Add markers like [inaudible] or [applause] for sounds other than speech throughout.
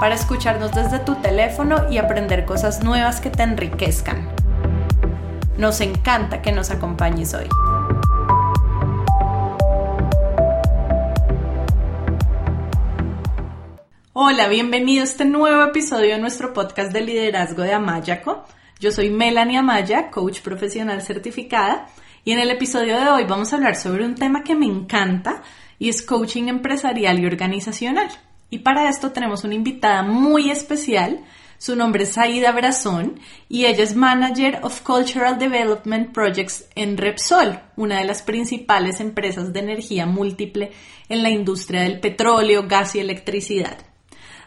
para escucharnos desde tu teléfono y aprender cosas nuevas que te enriquezcan. Nos encanta que nos acompañes hoy. Hola, bienvenido a este nuevo episodio de nuestro podcast de liderazgo de Amayaco. Yo soy Melanie Amaya, coach profesional certificada, y en el episodio de hoy vamos a hablar sobre un tema que me encanta y es coaching empresarial y organizacional. Y para esto tenemos una invitada muy especial. Su nombre es Saida Brazón y ella es Manager of Cultural Development Projects en Repsol, una de las principales empresas de energía múltiple en la industria del petróleo, gas y electricidad.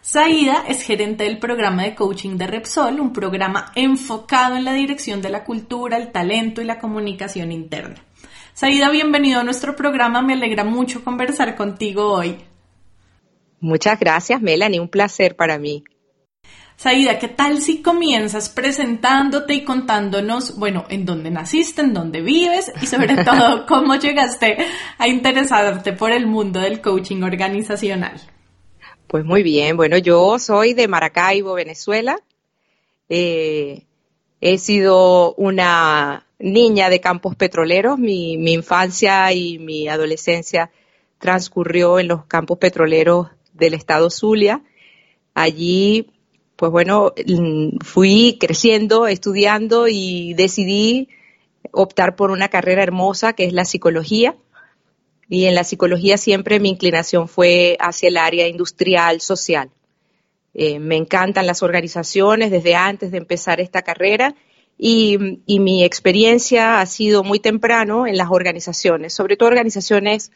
Saida es gerente del programa de coaching de Repsol, un programa enfocado en la dirección de la cultura, el talento y la comunicación interna. Saida, bienvenido a nuestro programa. Me alegra mucho conversar contigo hoy. Muchas gracias, Melanie, un placer para mí. Saida, ¿qué tal si comienzas presentándote y contándonos, bueno, en dónde naciste, en dónde vives y sobre [laughs] todo cómo llegaste a interesarte por el mundo del coaching organizacional? Pues muy bien, bueno, yo soy de Maracaibo, Venezuela. Eh, he sido una niña de campos petroleros, mi, mi infancia y mi adolescencia transcurrió en los campos petroleros del estado Zulia. Allí, pues bueno, fui creciendo, estudiando y decidí optar por una carrera hermosa que es la psicología. Y en la psicología siempre mi inclinación fue hacia el área industrial, social. Eh, me encantan las organizaciones desde antes de empezar esta carrera y, mi experiencia ha sido muy temprano en las organizaciones, sobre todo organizaciones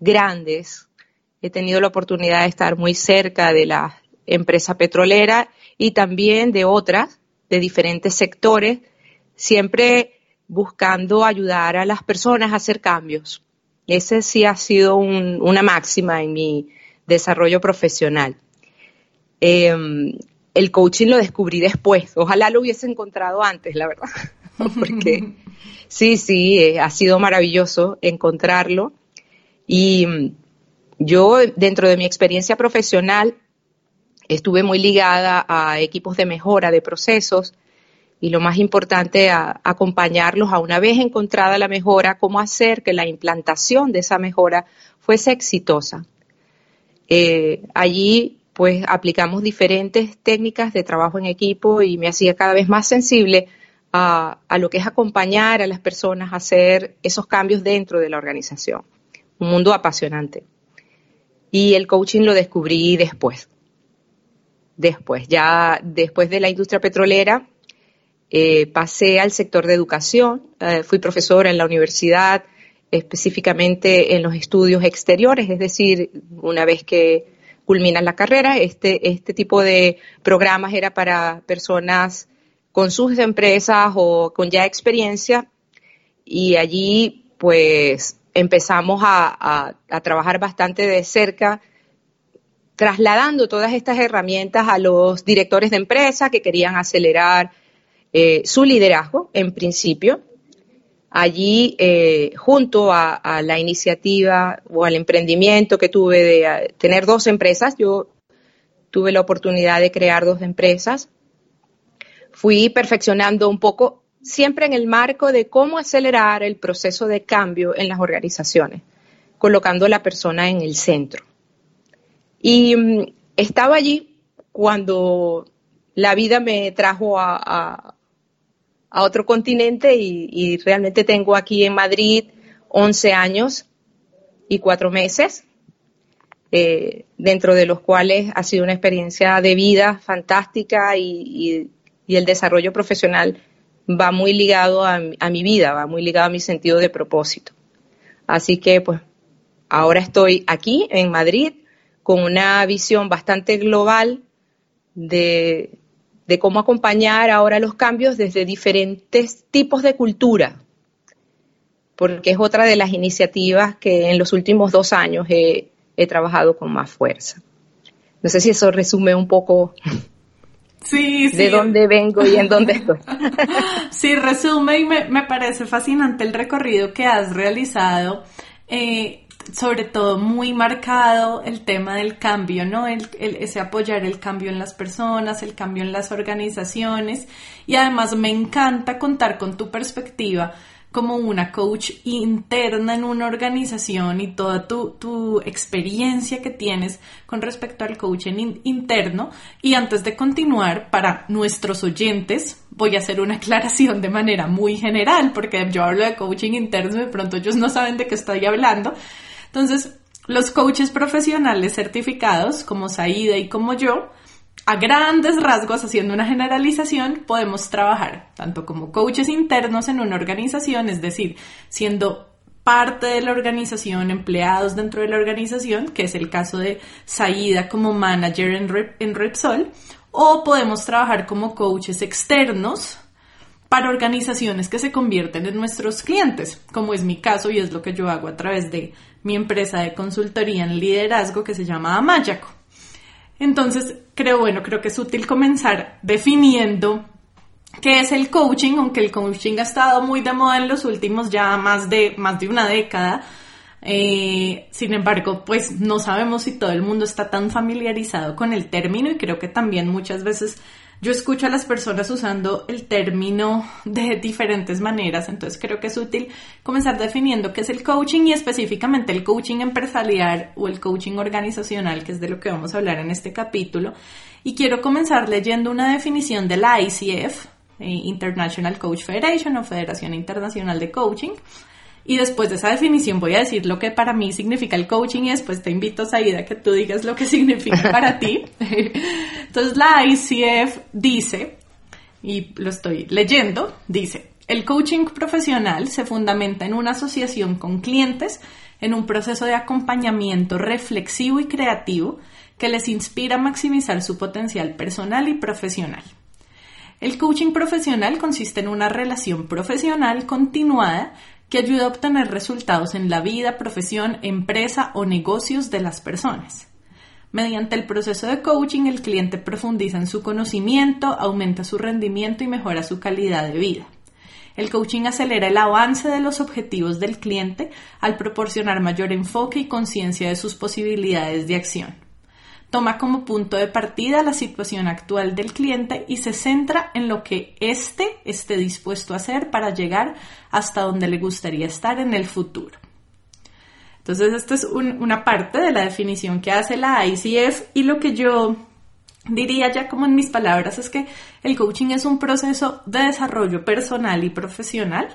grandes, he tenido la oportunidad de estar muy cerca de la empresa petrolera y también de otras, de diferentes sectores, siempre buscando ayudar a las personas a hacer cambios. Ese sí ha sido una máxima en mi desarrollo profesional. Em, el coaching lo descubrí después. Ojalá lo hubiese encontrado antes, la verdad. [laughs] Porque sí, sí, eh, ha sido maravilloso encontrarlo. Y yo, dentro de mi experiencia profesional, estuve muy ligada a equipos de mejora de procesos y lo más importante, a acompañarlos a una vez encontrada la mejora, cómo hacer que la implantación de esa mejora fuese exitosa. Eh, allí, pues, aplicamos diferentes técnicas de trabajo en equipo y me hacía cada vez más sensible a, a lo que es acompañar a las personas a hacer esos cambios dentro de la organización. Un mundo apasionante. Y el coaching lo descubrí después. Después, ya después de la industria petrolera, eh, pasé al sector de educación. Eh, fui profesora en la universidad, específicamente en los estudios exteriores, es decir, una vez que culminas la carrera, este, este tipo de programas era para personas con sus empresas o con ya experiencia y allí pues empezamos a, trabajar bastante de cerca trasladando todas estas herramientas a los directores de empresa que querían acelerar eh, su liderazgo, en principio. Allí, eh, junto a, la iniciativa o al emprendimiento que tuve de tener dos empresas, yo tuve la oportunidad de crear dos empresas, fui perfeccionando un poco siempre en el marco de cómo acelerar el proceso de cambio en las organizaciones, colocando a la persona en el centro. Y mm, estaba allí cuando la vida me trajo a, otro continente y, realmente tengo aquí en Madrid 11 años y cuatro meses, eh, dentro de los cuales ha sido una experiencia de vida fantástica y el desarrollo profesional va muy ligado a, mi vida, va muy ligado a mi sentido de propósito. Así que pues ahora estoy aquí en Madrid con una visión bastante global de, cómo acompañar ahora los cambios desde diferentes tipos de cultura, porque es otra de las iniciativas que en los últimos dos años he, trabajado con más fuerza. No sé si eso resume un poco Sí, de dónde vengo y en dónde [laughs] estoy. sí, resume y me, parece fascinante el recorrido que has realizado. Eh, sobre todo muy marcado el tema del cambio, ¿no? El, ese apoyar el cambio en las personas, el cambio en las organizaciones y además me encanta contar con tu perspectiva como una coach interna en una organización y toda tu, experiencia que tienes con respecto al coaching interno. Y antes de continuar, para nuestros oyentes, voy a hacer una aclaración de manera muy general, porque yo hablo de coaching interno y de pronto ellos no saben de qué estoy hablando. Entonces, los coaches profesionales certificados, como Saida y como yo, a grandes rasgos, haciendo una generalización, podemos trabajar tanto como coaches internos en una organización, es decir, siendo parte de la organización, empleados dentro de la organización, que es el caso de Saida como manager en, Repsol, o podemos trabajar como coaches externos para organizaciones que se convierten en nuestros clientes, como es mi caso y es lo que yo hago a través de mi empresa de consultoría en liderazgo que se llama Amayaco. Entonces, creo, bueno, creo que es útil comenzar definiendo qué es el coaching, aunque el coaching ha estado muy de moda en los últimos ya más de, más de una década. Eh, sin embargo, pues no sabemos si todo el mundo está tan familiarizado con el término y creo que también muchas veces yo escucho a las personas usando el término de diferentes maneras, entonces creo que es útil comenzar definiendo qué es el coaching y específicamente el coaching empresarial o el coaching organizacional, que es de lo que vamos a hablar en este capítulo. Y quiero comenzar leyendo una definición de la ICF, eh, International Coach Federation o Federación Internacional de Coaching, y después de esa definición voy a decir lo que para mí significa el coaching y después te invito, Saida, a que tú digas lo que [laughs] significa para ti. [laughs] Entonces la ICF dice, y lo estoy leyendo, dice, el coaching profesional se fundamenta en una asociación con clientes en un proceso de acompañamiento reflexivo y creativo que les inspira a maximizar su potencial personal y profesional. El coaching profesional consiste en una relación profesional continuada que ayuda a obtener resultados en la vida, profesión, empresa o negocios de las personas. Mediante el proceso de coaching, el cliente profundiza en su conocimiento, aumenta su rendimiento y mejora su calidad de vida. El coaching acelera el avance de los objetivos del cliente al proporcionar mayor enfoque y conciencia de sus posibilidades de acción toma como punto de partida la situación actual del cliente y se centra en lo que éste esté dispuesto a hacer para llegar hasta donde le gustaría estar en el futuro. Entonces, esta es una parte de la definición que hace la ICF y lo que yo diría ya como en mis palabras es que el coaching es un proceso de desarrollo personal y profesional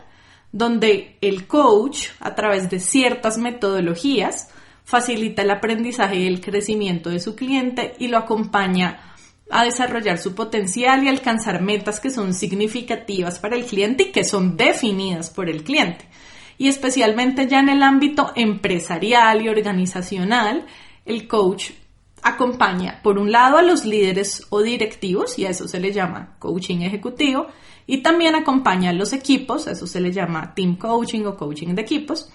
donde el coach, a través de ciertas metodologías, facilita el aprendizaje y el crecimiento de su cliente y lo acompaña a desarrollar su potencial y alcanzar metas que son significativas para el cliente y que son definidas por el cliente. Y especialmente ya en el ámbito empresarial y organizacional, el coach acompaña, por un lado, a los líderes o directivos, y a eso se le llama coaching ejecutivo, y también acompaña a los equipos, a eso se le llama team coaching o coaching de equipos,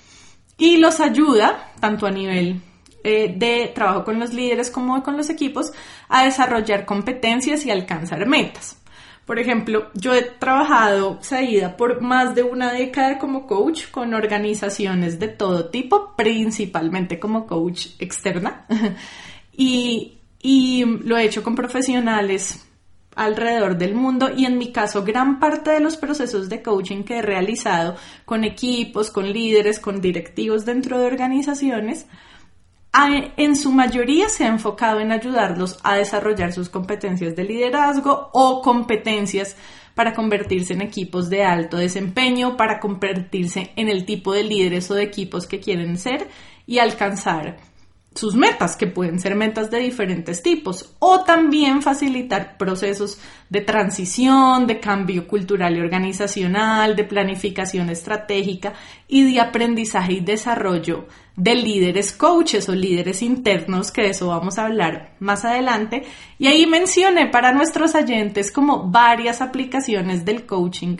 y los ayuda, tanto a nivel eh, de trabajo con los líderes como con los equipos, a desarrollar competencias y alcanzar metas. Por ejemplo, yo he trabajado, Saída, por más de una década como coach con organizaciones de todo tipo, principalmente como coach externa. [laughs] y, y lo he hecho con profesionales alrededor del mundo y en mi caso gran parte de los procesos de coaching que he realizado con equipos, con líderes, con directivos dentro de organizaciones, en su mayoría se ha enfocado en ayudarlos a desarrollar sus competencias de liderazgo o competencias para convertirse en equipos de alto desempeño, para convertirse en el tipo de líderes o de equipos que quieren ser y alcanzar sus metas, que pueden ser metas de diferentes tipos, o también facilitar procesos de transición, de cambio cultural y organizacional, de planificación estratégica y de aprendizaje y desarrollo de líderes coaches o líderes internos, que de eso vamos a hablar más adelante. Y ahí mencioné para nuestros oyentes como varias aplicaciones del coaching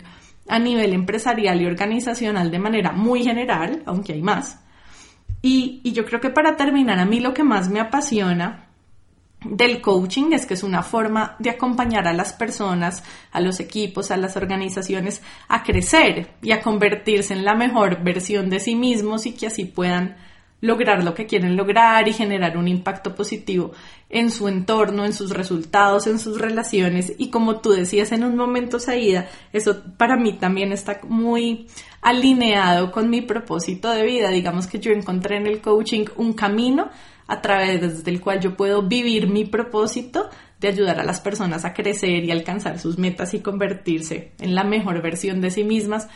a nivel empresarial y organizacional de manera muy general, aunque hay más y, yo creo que para terminar, a mí lo que más me apasiona del coaching es que es una forma de acompañar a las personas, a los equipos, a las organizaciones a crecer y a convertirse en la mejor versión de sí mismos y que así puedan lograr lo que quieren lograr y generar un impacto positivo en su entorno, en sus resultados, en sus relaciones. Y como tú decías en un momento, Saída, eso para mí también está muy alineado con mi propósito de vida. Digamos que yo encontré en el coaching un camino a través del cual yo puedo vivir mi propósito de ayudar a las personas a crecer y alcanzar sus metas y convertirse en la mejor versión de sí mismas,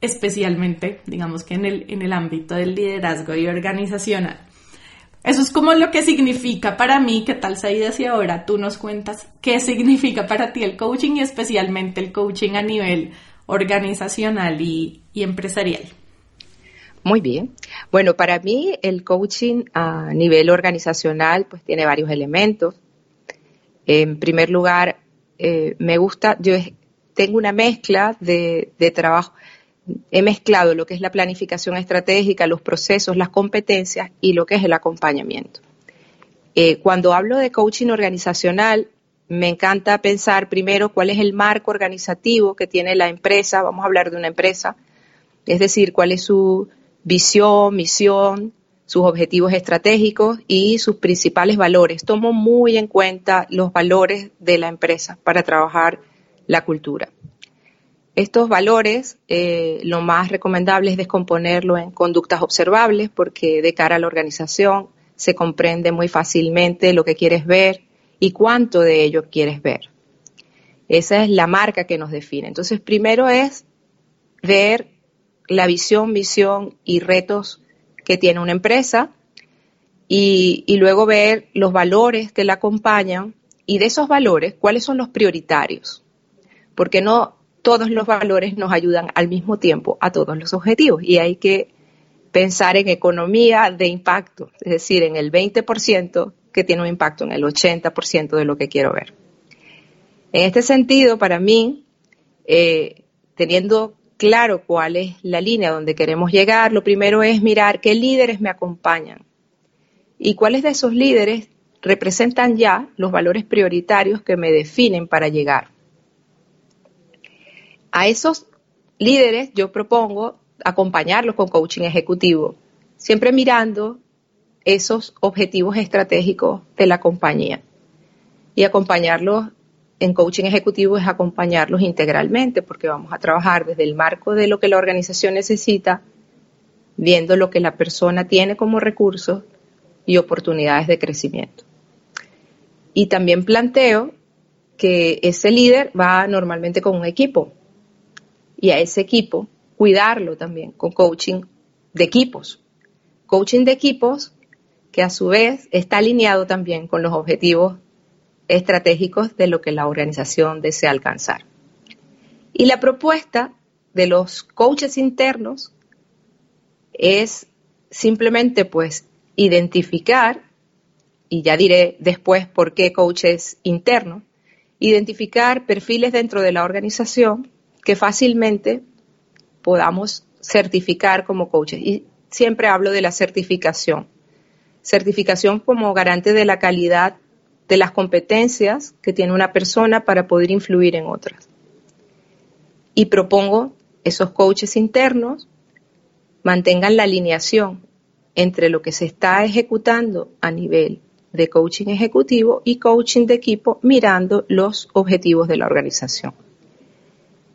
especialmente, digamos que en el, en el ámbito del liderazgo y organizacional. Eso es como lo que significa para mí, ¿qué tal Saida si ahora tú nos cuentas qué significa para ti el coaching y especialmente el coaching a nivel organizacional y, empresarial. Muy bien. Bueno, para mí el coaching a nivel organizacional pues tiene varios elementos. En primer lugar, eh, me gusta, yo tengo una mezcla de, trabajo, he mezclado lo que es la planificación estratégica, los procesos, las competencias y lo que es el acompañamiento. Eh, cuando hablo de coaching organizacional, me encanta pensar primero cuál es el marco organizativo que tiene la empresa, vamos a hablar de una empresa, es decir, cuál es su visión, misión, sus objetivos estratégicos y sus principales valores. Tomo muy en cuenta los valores de la empresa para trabajar la cultura. Estos valores, eh, lo más recomendable es descomponerlo en conductas observables porque de cara a la organización se comprende muy fácilmente lo que quieres ver, y cuánto de ello quieres ver. Esa es la marca que nos define. Entonces, primero es ver la visión, misión y retos que tiene una empresa y, luego ver los valores que la acompañan y de esos valores, cuáles son los prioritarios. Porque no todos los valores nos ayudan al mismo tiempo a todos los objetivos y hay que pensar en economía de impacto, es decir, en el 20% que tiene un impacto en el 80% de lo que quiero ver. En este sentido, para mí, eh, teniendo claro cuál es la línea donde queremos llegar, lo primero es mirar qué líderes me acompañan y cuáles de esos líderes representan ya los valores prioritarios que me definen para llegar. A esos líderes yo propongo acompañarlos con coaching ejecutivo, siempre mirando esos objetivos estratégicos de la compañía. Y acompañarlos en coaching ejecutivo es acompañarlos integralmente, porque vamos a trabajar desde el marco de lo que la organización necesita, viendo lo que la persona tiene como recursos y oportunidades de crecimiento. Y también planteo que ese líder va normalmente con un equipo y a ese equipo cuidarlo también con coaching de equipos. Coaching de equipos que a su vez está alineado también con los objetivos estratégicos de lo que la organización desea alcanzar. Y la propuesta de los coaches internos es simplemente pues identificar, y ya diré después por qué coaches internos, identificar perfiles dentro de la organización que fácilmente podamos certificar como coaches. Y siempre hablo de la certificación certificación como garante de la calidad de las competencias que tiene una persona para poder influir en otras. Y propongo esos coaches internos mantengan la alineación entre lo que se está ejecutando a nivel de coaching ejecutivo y coaching de equipo mirando los objetivos de la organización.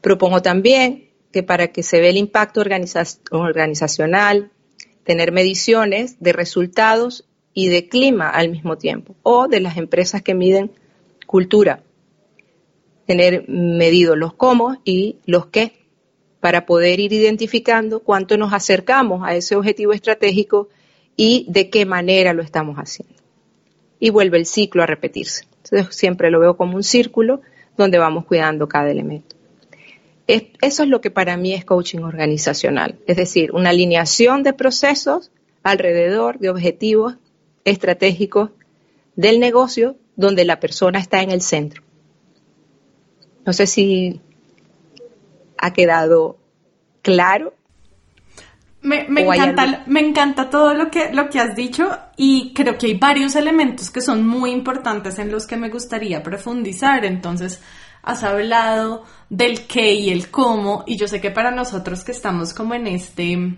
Propongo también que para que se vea el impacto organizacional, tener mediciones de resultados y de clima al mismo tiempo, o de las empresas que miden cultura, tener medido los cómo y los qué, para poder ir identificando cuánto nos acercamos a ese objetivo estratégico y de qué manera lo estamos haciendo. Y vuelve el ciclo a repetirse. Entonces siempre lo veo como un círculo donde vamos cuidando cada elemento. Eso es lo que para mí es coaching organizacional, es decir, una alineación de procesos alrededor de objetivos estratégicos del negocio donde la persona está en el centro. No sé si ha quedado claro. Me, encanta, me encanta todo lo que, lo que has dicho y creo que hay varios elementos que son muy importantes en los que me gustaría profundizar. Entonces, has hablado del qué y el cómo y yo sé que para nosotros que estamos como en este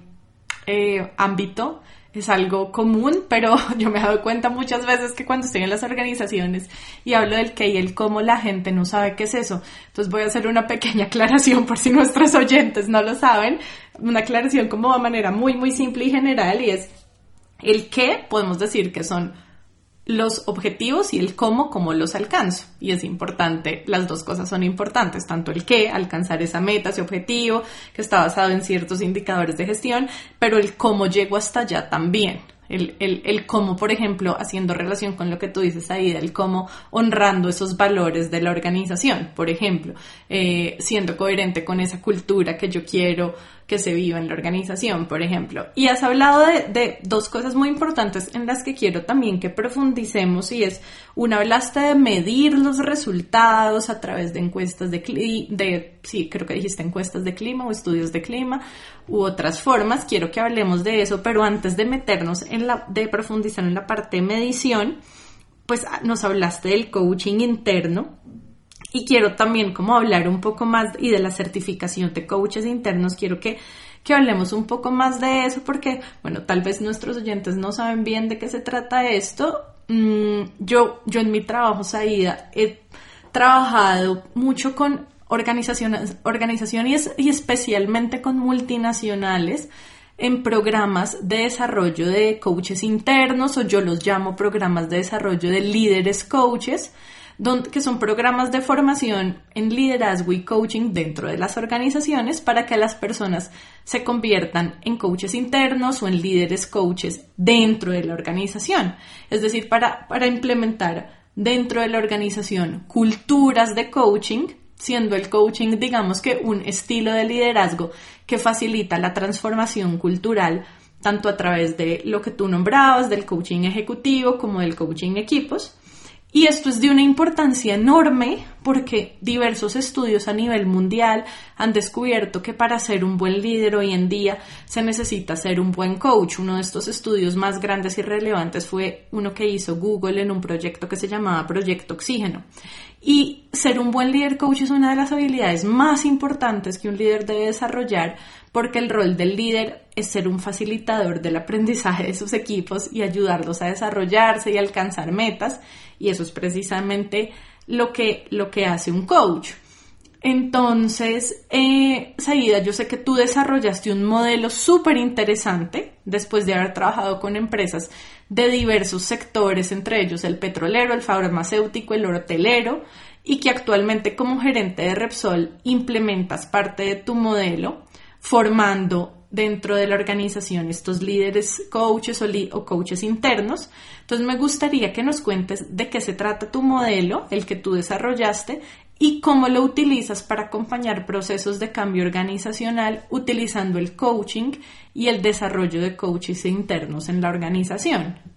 eh, ámbito, es algo común, [laughs] pero yo me he dado cuenta muchas veces que cuando estoy en las organizaciones y hablo del qué y el cómo, la gente no sabe qué es eso. Entonces voy a hacer una pequeña aclaración por si nuestros oyentes no lo saben, una aclaración como de manera muy, muy simple y general y es el qué, podemos decir que son los objetivos y el cómo, cómo los alcanzo. Y es importante, las dos cosas son importantes, tanto el qué, alcanzar esa meta, ese objetivo, que está basado en ciertos indicadores de gestión, pero el cómo llego hasta allá también. El, el, el, cómo, por ejemplo, haciendo relación con lo que tú dices ahí, el cómo honrando esos valores de la organización, por ejemplo, eh, siendo coherente con esa cultura que yo quiero que se viva en la organización, por ejemplo. Y has hablado de, de, dos cosas muy importantes en las que quiero también que profundicemos y es, una hablaste de medir los resultados a través de encuestas de, de, sí, creo que dijiste encuestas de clima o estudios de clima u otras formas, quiero que hablemos de eso, pero antes de meternos en la, de profundizar en la parte de medición, pues nos hablaste del coaching interno, y quiero también como hablar un poco más y de la certificación de coaches internos. Quiero que, que hablemos un poco más de eso porque, bueno, tal vez nuestros oyentes no saben bien de qué se trata esto. Mm, yo, yo en mi trabajo, Saida, he trabajado mucho con organizaciones, organizaciones y especialmente con multinacionales en programas de desarrollo de coaches internos o yo los llamo programas de desarrollo de líderes coaches que son programas de formación en liderazgo y coaching dentro de las organizaciones para que las personas se conviertan en coaches internos o en líderes coaches dentro de la organización. Es decir, para, para implementar dentro de la organización culturas de coaching, siendo el coaching, digamos que un estilo de liderazgo que facilita la transformación cultural tanto a través de lo que tú nombrabas, del coaching ejecutivo como del coaching equipos. Y esto es de una importancia enorme porque diversos estudios a nivel mundial han descubierto que para ser un buen líder hoy en día se necesita ser un buen coach. Uno de estos estudios más grandes y relevantes fue uno que hizo Google en un proyecto que se llamaba Proyecto Oxígeno. Y ser un buen líder coach es una de las habilidades más importantes que un líder debe desarrollar porque el rol del líder es ser un facilitador del aprendizaje de sus equipos y ayudarlos a desarrollarse y alcanzar metas y eso es precisamente lo que, lo que hace un coach. Entonces, eh, Saida, yo sé que tú desarrollaste un modelo súper interesante después de haber trabajado con empresas de diversos sectores, entre ellos el petrolero, el farmacéutico, el hotelero, y que actualmente como gerente de Repsol implementas parte de tu modelo formando dentro de la organización estos líderes coaches o, coaches internos. Entonces me gustaría que nos cuentes de qué se trata tu modelo, el que tú desarrollaste, y cómo lo utilizas para acompañar procesos de cambio organizacional utilizando el coaching y el desarrollo de coaches internos en la organización.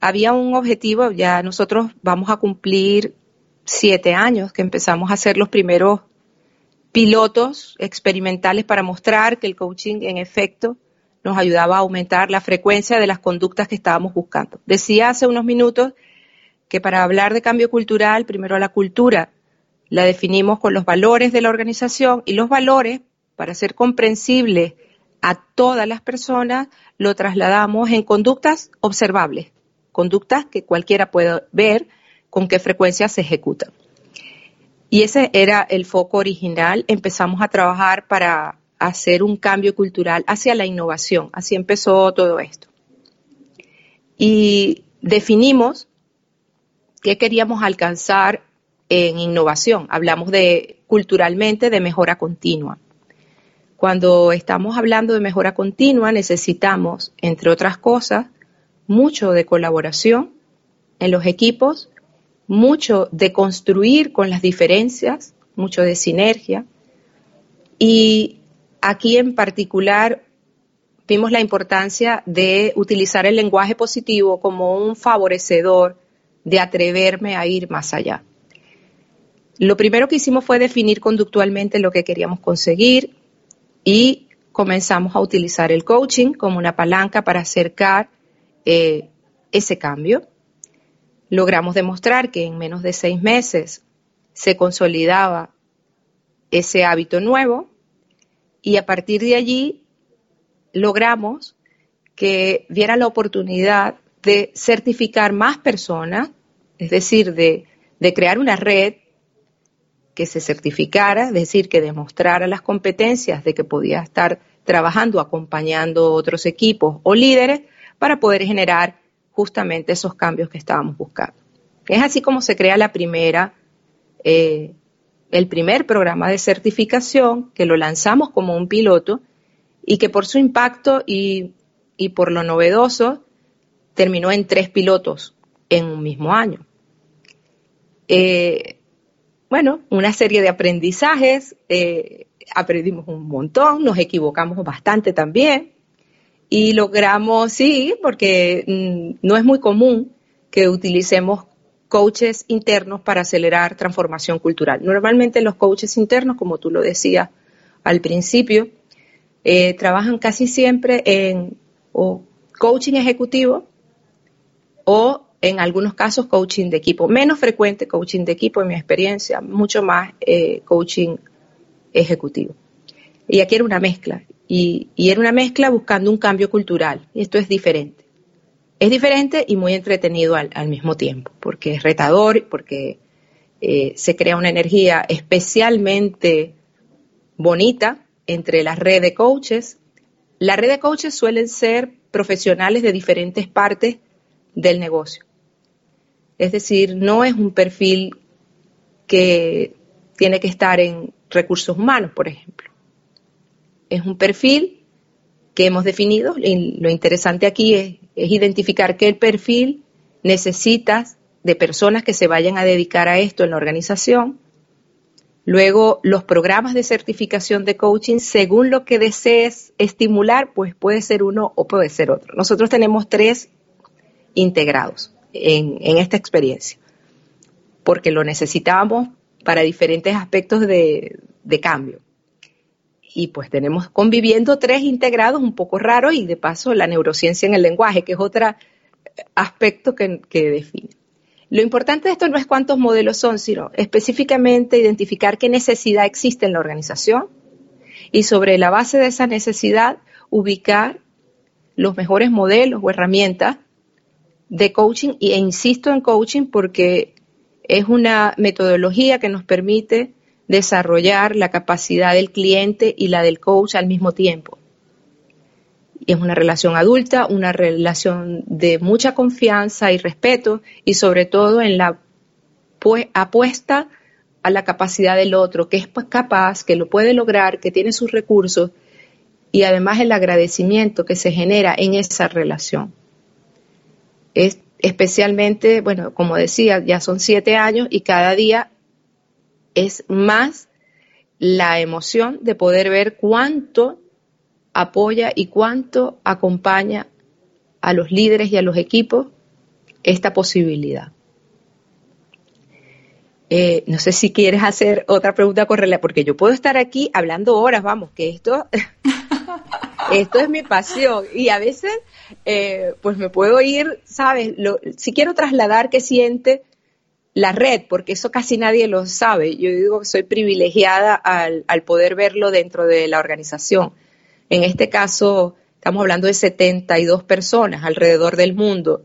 había un objetivo, ya nosotros vamos a cumplir siete años que empezamos a hacer los primeros pilotos experimentales para mostrar que el coaching en efecto nos ayudaba a aumentar la frecuencia de las conductas que estábamos buscando. Decía hace unos minutos que para hablar de cambio cultural, primero la cultura la definimos con los valores de la organización y los valores, para ser comprensibles a todas las personas, lo trasladamos en conductas observables, conductas que cualquiera puede ver con qué frecuencia se ejecutan. Y ese era el foco original. Empezamos a trabajar para hacer un cambio cultural hacia la innovación. Así empezó todo esto. Y definimos qué queríamos alcanzar en innovación. Hablamos de culturalmente de mejora continua. Cuando estamos hablando de mejora continua necesitamos, entre otras cosas, mucho de colaboración en los equipos, mucho de construir con las diferencias, mucho de sinergia. Y aquí en particular vimos la importancia de utilizar el lenguaje positivo como un favorecedor de atreverme a ir más allá. Lo primero que hicimos fue definir conductualmente lo que queríamos conseguir y comenzamos a utilizar el coaching como una palanca para acercar eh, ese cambio. Logramos demostrar que en menos de seis meses se consolidaba ese hábito nuevo y a partir de allí logramos que viera la oportunidad de certificar más personas, es decir, de, de crear una red que se certificara, es decir, que demostrara las competencias de que podía estar trabajando, acompañando otros equipos o líderes para poder generar justamente esos cambios que estábamos buscando. Es así como se crea eh, el primer programa de certificación que lo lanzamos como un piloto y que por su impacto y, y por lo novedoso terminó en tres pilotos en un mismo año. Eh, bueno, una serie de aprendizajes, eh, aprendimos un montón, nos equivocamos bastante también y logramos, sí, porque mm, no es muy común que utilicemos coaches internos para acelerar transformación cultural. Normalmente los coaches internos, como tú lo decías al principio, eh, trabajan casi siempre en coaching ejecutivo o en algunos casos coaching de equipo. Menos frecuente coaching de equipo en mi experiencia, mucho más eh, coaching ejecutivo. Y aquí era una mezcla. Y, era una mezcla buscando un cambio cultural. Y esto es diferente. Es diferente y muy entretenido al, mismo tiempo, porque es retador, porque eh, se crea una energía especialmente bonita entre la red de coaches. La red de coaches suelen ser profesionales de diferentes partes del negocio. Es decir, no es un perfil que tiene que estar en recursos humanos, por ejemplo. Es un perfil que hemos definido y lo interesante aquí es, identificar qué perfil necesitas de personas que se vayan a dedicar a esto en la organización. Luego, los programas de certificación de coaching, según lo que desees estimular, pues puede ser uno o puede ser otro. Nosotros tenemos tres integrados en, esta experiencia, porque lo necesitábamos para diferentes aspectos de, cambio. Y pues tenemos conviviendo tres integrados un poco raros y de paso la neurociencia en el lenguaje, que es otro aspecto que, que define. Lo importante de esto no es cuántos modelos son, sino específicamente identificar qué necesidad existe en la organización y sobre la base de esa necesidad ubicar los mejores modelos o herramientas de coaching e insisto en coaching porque es una metodología que nos permite desarrollar la capacidad del cliente y la del coach al mismo tiempo. Es una relación adulta, una relación de mucha confianza y respeto y sobre todo en la apuesta a la capacidad del otro, que es pues, capaz, que lo puede lograr, que tiene sus recursos y además el agradecimiento que se genera en esa relación. Es especialmente, bueno, como decía, ya son siete años y cada día es más la emoción de poder ver cuánto apoya y cuánto acompaña a los líderes y a los equipos esta posibilidad. Eh, no sé si quieres hacer otra pregunta con porque yo puedo estar aquí hablando horas, vamos, que esto [laughs] esto es mi pasión y a veces eh, pues me puedo ir, ¿sabes? si quiero trasladar qué siente la red, porque eso casi nadie lo sabe. Yo digo que soy privilegiada al, poder verlo dentro de la organización. En este caso, estamos hablando de 72 personas alrededor del mundo,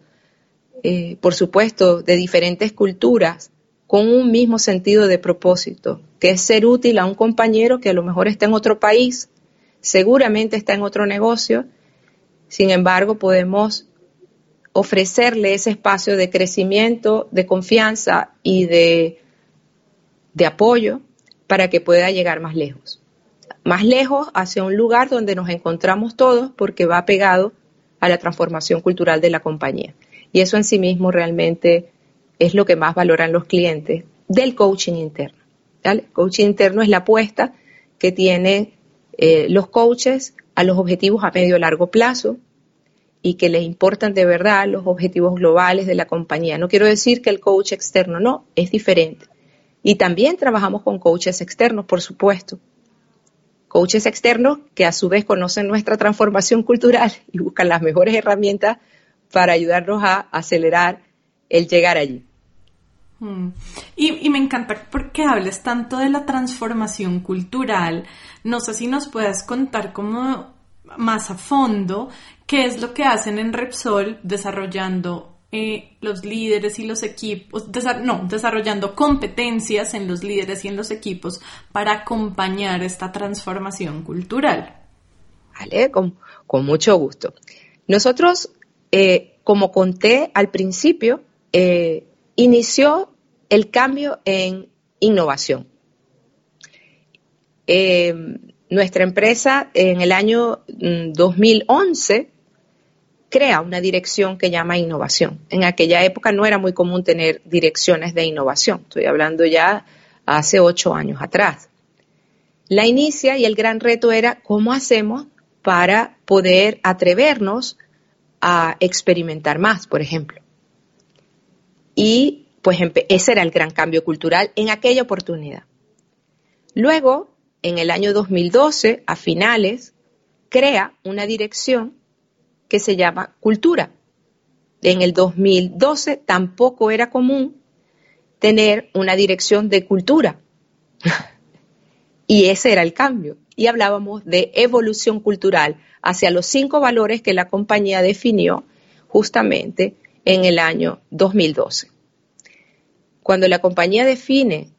eh, por supuesto, de diferentes culturas, con un mismo sentido de propósito, que es ser útil a un compañero que a lo mejor está en otro país, seguramente está en otro negocio, sin embargo podemos ofrecerle ese espacio de crecimiento, de confianza y de, de apoyo para que pueda llegar más lejos. Más lejos hacia un lugar donde nos encontramos todos porque va pegado a la transformación cultural de la compañía. Y eso en sí mismo realmente es lo que más valoran los clientes del coaching interno. El coaching interno es la apuesta que tienen eh, los coaches a los objetivos a medio y largo plazo y que les importan de verdad los objetivos globales de la compañía. No quiero decir que el coach externo no, es diferente. Y también trabajamos con coaches externos, por supuesto. Coaches externos que a su vez conocen nuestra transformación cultural [laughs] y buscan las mejores herramientas para ayudarnos a acelerar el llegar allí. Mm. Y, me encanta porque hables tanto de la transformación cultural. No sé si nos puedas contar como más a fondo qué es lo que hacen en Repsol desarrollando eh, los líderes y los equipos, no, desarrollando competencias en los líderes y en los equipos para acompañar esta transformación cultural. Vale, con, mucho gusto. Nosotros, eh, como conté al principio, eh, inició el cambio en innovación. Eh, nuestra empresa en el año 2011 mm, crea una dirección que llama innovación. En aquella época no era muy común tener direcciones de innovación. Estoy hablando ya hace ocho años atrás. La inicia y el gran reto era cómo hacemos para poder atrevernos a experimentar más, por ejemplo. Y pues ese era el gran cambio cultural en aquella oportunidad. Luego, en el año 2012, a finales, crea una dirección que se llama cultura. En el 2012 tampoco era común tener una dirección de cultura. y ese era el cambio. Y hablábamos de evolución cultural hacia los cinco valores que la compañía definió justamente en el año 2012. Cuando la compañía define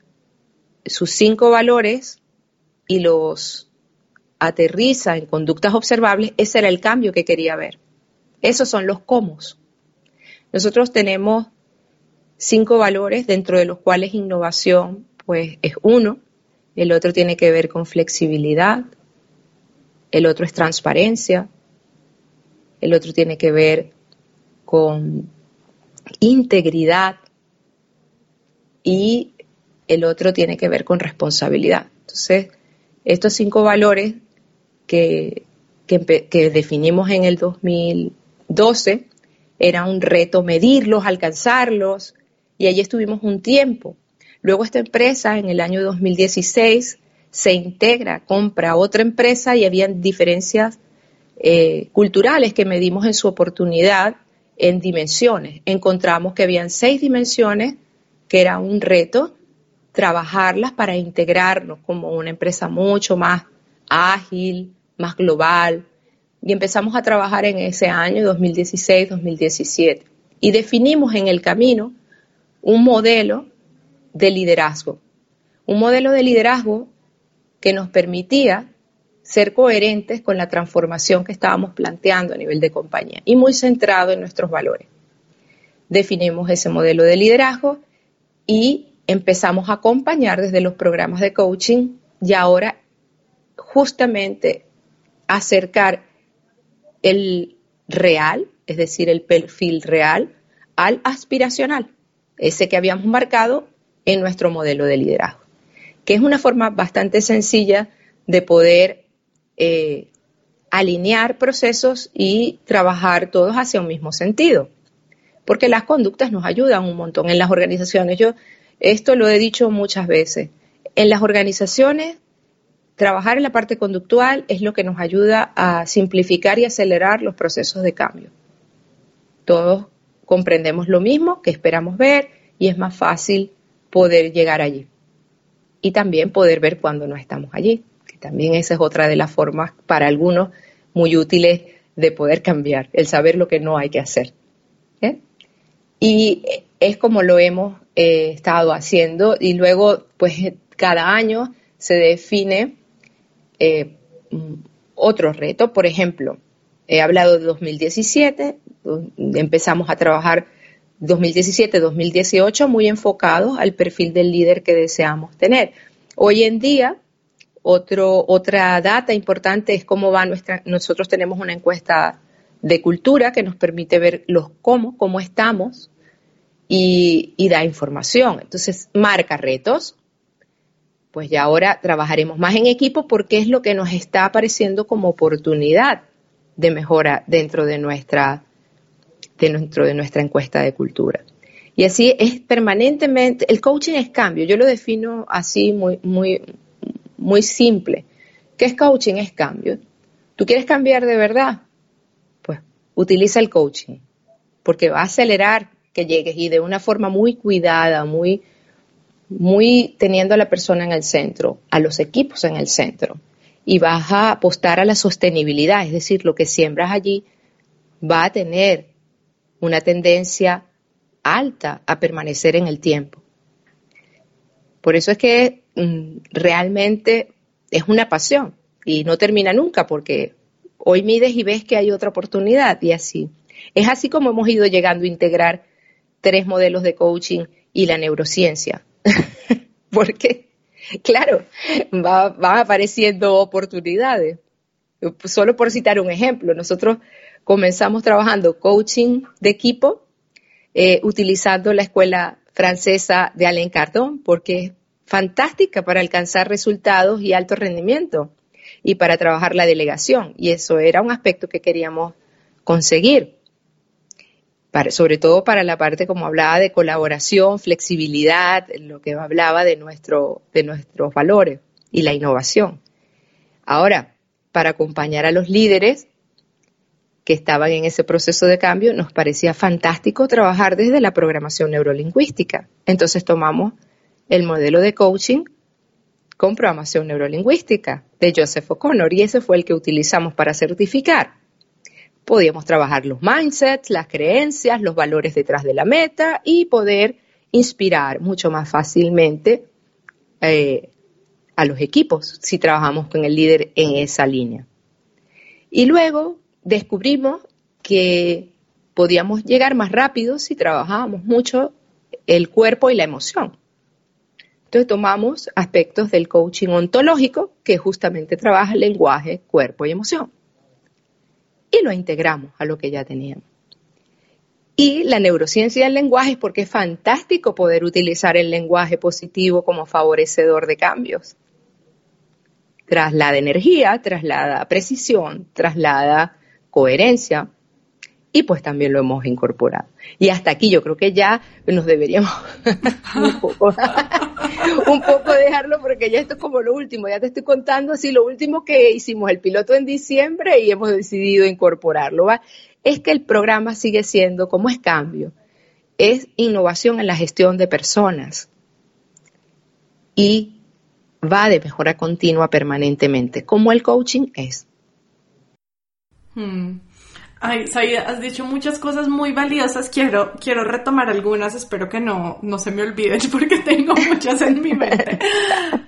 sus cinco valores y los aterriza en conductas observables, ese era el cambio que quería ver. Esos son los cómo. Nosotros tenemos cinco valores dentro de los cuales innovación pues es uno, el otro tiene que ver con flexibilidad, el otro es transparencia, el otro tiene que ver con integridad y el otro tiene que ver con responsabilidad. Entonces, estos cinco valores que, definimos en el 2012 era un reto medirlos, alcanzarlos, y allí estuvimos un tiempo. Luego esta empresa en el año 2016 se integra, compra otra empresa y habían diferencias eh, culturales que medimos en su oportunidad en dimensiones. Encontramos que habían seis dimensiones, que era un reto trabajarlas para integrarnos como una empresa mucho más ágil, más global. Y empezamos a trabajar en ese año 2016-2017. Y definimos en el camino un modelo de liderazgo. Un modelo de liderazgo que nos permitía ser coherentes con la transformación que estábamos planteando a nivel de compañía y muy centrado en nuestros valores. Definimos ese modelo de liderazgo y empezamos a acompañar desde los programas de coaching y ahora justamente acercar el real, es decir, el perfil real, al aspiracional, ese que habíamos marcado en nuestro modelo de liderazgo que es una forma bastante sencilla de poder eh, alinear procesos y trabajar todos hacia un mismo sentido. Porque las conductas nos ayudan un montón en las organizaciones. Yo esto lo he dicho muchas veces. En las organizaciones, trabajar en la parte conductual es lo que nos ayuda a simplificar y acelerar los procesos de cambio. Todos comprendemos lo mismo, que esperamos ver, y es más fácil poder llegar allí. Y también poder ver cuando no estamos allí, que también esa es otra de las formas para algunos muy útiles de poder cambiar, el saber lo que no hay que hacer. ¿eh? Y es como lo hemos eh, estado haciendo y luego, pues cada año se define eh, otro reto. Por ejemplo, he hablado de 2017, empezamos a trabajar 2017-2018 muy enfocados al perfil del líder que deseamos tener. Hoy en día, otro, otra data importante es cómo va nuestra, nosotros tenemos una encuesta de cultura que nos permite ver los cómo, cómo estamos y da información. Entonces, marca retos. Pues ya ahora trabajaremos más en equipo porque es lo que nos está apareciendo como oportunidad de mejora dentro de nuestra de nuestra encuesta de cultura. Y así es permanentemente, el coaching es cambio, yo lo defino así muy, muy, muy simple. ¿Qué es coaching? Es cambio. ¿Tú quieres cambiar de verdad? Pues utiliza el coaching, porque va a acelerar que llegues y de una forma muy cuidada, muy, muy teniendo a la persona en el centro, a los equipos en el centro. Y vas a apostar a la sostenibilidad, es decir, lo que siembras allí va a tener una tendencia alta a permanecer en el tiempo. Por eso es que mm, realmente es una pasión y no termina nunca porque hoy mides y ves que hay otra oportunidad y así. Es así como hemos ido llegando a integrar tres modelos de coaching y la neurociencia. [laughs] porque, claro, van apareciendo oportunidades. Solo por citar un ejemplo, nosotros comenzamos trabajando coaching de equipo eh, utilizando la escuela francesa de Alain Cardon porque es fantástica para alcanzar resultados y alto rendimiento y para trabajar la delegación. Y eso era un aspecto que queríamos conseguir, sobre todo para la parte, como hablaba, de colaboración, flexibilidad, lo que hablaba de, nuestro, de nuestros valores y la innovación. Ahora, para acompañar a los líderes, que estaban en ese proceso de cambio, nos parecía fantástico trabajar desde la programación neurolingüística. Entonces tomamos el modelo de coaching con programación neurolingüística de Joseph O'Connor y ese fue el que utilizamos para certificar. Podíamos trabajar los mindsets, las creencias, los valores detrás de la meta y poder inspirar mucho más fácilmente eh, a los equipos si trabajamos con el líder en esa línea. Y luego descubrimos que podíamos llegar más rápido si trabajábamos mucho el cuerpo y la emoción. Entonces tomamos aspectos del coaching ontológico, que justamente trabaja el lenguaje, cuerpo y emoción, y lo integramos a lo que ya teníamos. Y la neurociencia del lenguaje es porque es fantástico poder utilizar el lenguaje positivo como favorecedor de cambios. Traslada energía, traslada precisión, traslada coherencia y pues también lo hemos incorporado. Y hasta aquí yo creo que ya nos deberíamos [laughs] un, poco, [laughs] [laughs] un poco dejarlo porque ya esto es como lo último, ya te estoy contando así lo último que hicimos el piloto en diciembre y hemos decidido incorporarlo. ¿va? Es que el programa sigue siendo como es cambio, es innovación en la gestión de personas y va de mejora continua permanentemente, como el coaching es. Hmm. Ay, Saida, has dicho muchas cosas muy valiosas. Quiero, quiero retomar algunas. Espero que no, no se me olviden [laughs] porque tengo muchas en mi mente.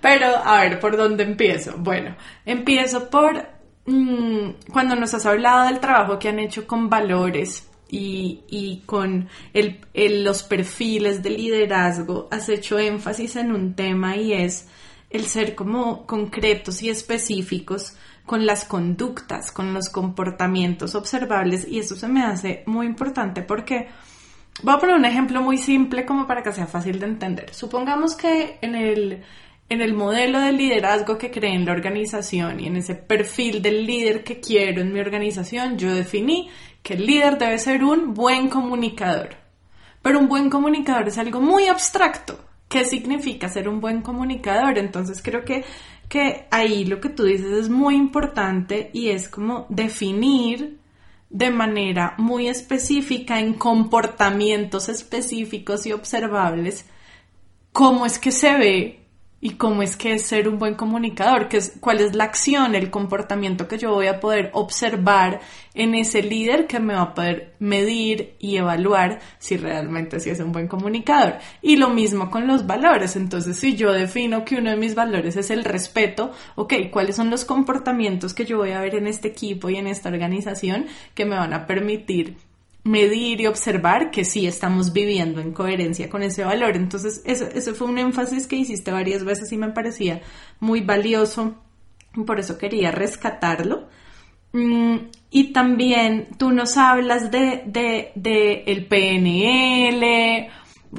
Pero, a ver, ¿por dónde empiezo? Bueno, empiezo por mm, cuando nos has hablado del trabajo que han hecho con valores y, y con el, los perfiles de liderazgo. Has hecho énfasis en un tema y es el ser como concretos y específicos con las conductas, con los comportamientos observables y eso se me hace muy importante porque voy a poner un ejemplo muy simple como para que sea fácil de entender. Supongamos que en el, en el modelo de liderazgo que creé en la organización y en ese perfil del líder que quiero en mi organización, yo definí que el líder debe ser un buen comunicador. Pero un buen comunicador es algo muy abstracto. ¿Qué significa ser un buen comunicador? Entonces creo que que ahí lo que tú dices es muy importante y es como definir de manera muy específica en comportamientos específicos y observables cómo es que se ve y cómo es que es ser un buen comunicador, que es, cuál es la acción, el comportamiento que yo voy a poder observar en ese líder que me va a poder medir y evaluar si realmente sí es un buen comunicador. Y lo mismo con los valores. Entonces, si yo defino que uno de mis valores es el respeto, ok, ¿cuáles son los comportamientos que yo voy a ver en este equipo y en esta organización que me van a permitir medir y observar que sí estamos viviendo en coherencia con ese valor. Entonces, eso, fue un énfasis que hiciste varias veces y me parecía muy valioso. Por eso quería rescatarlo. Mm, y también tú nos hablas de, de, el PNL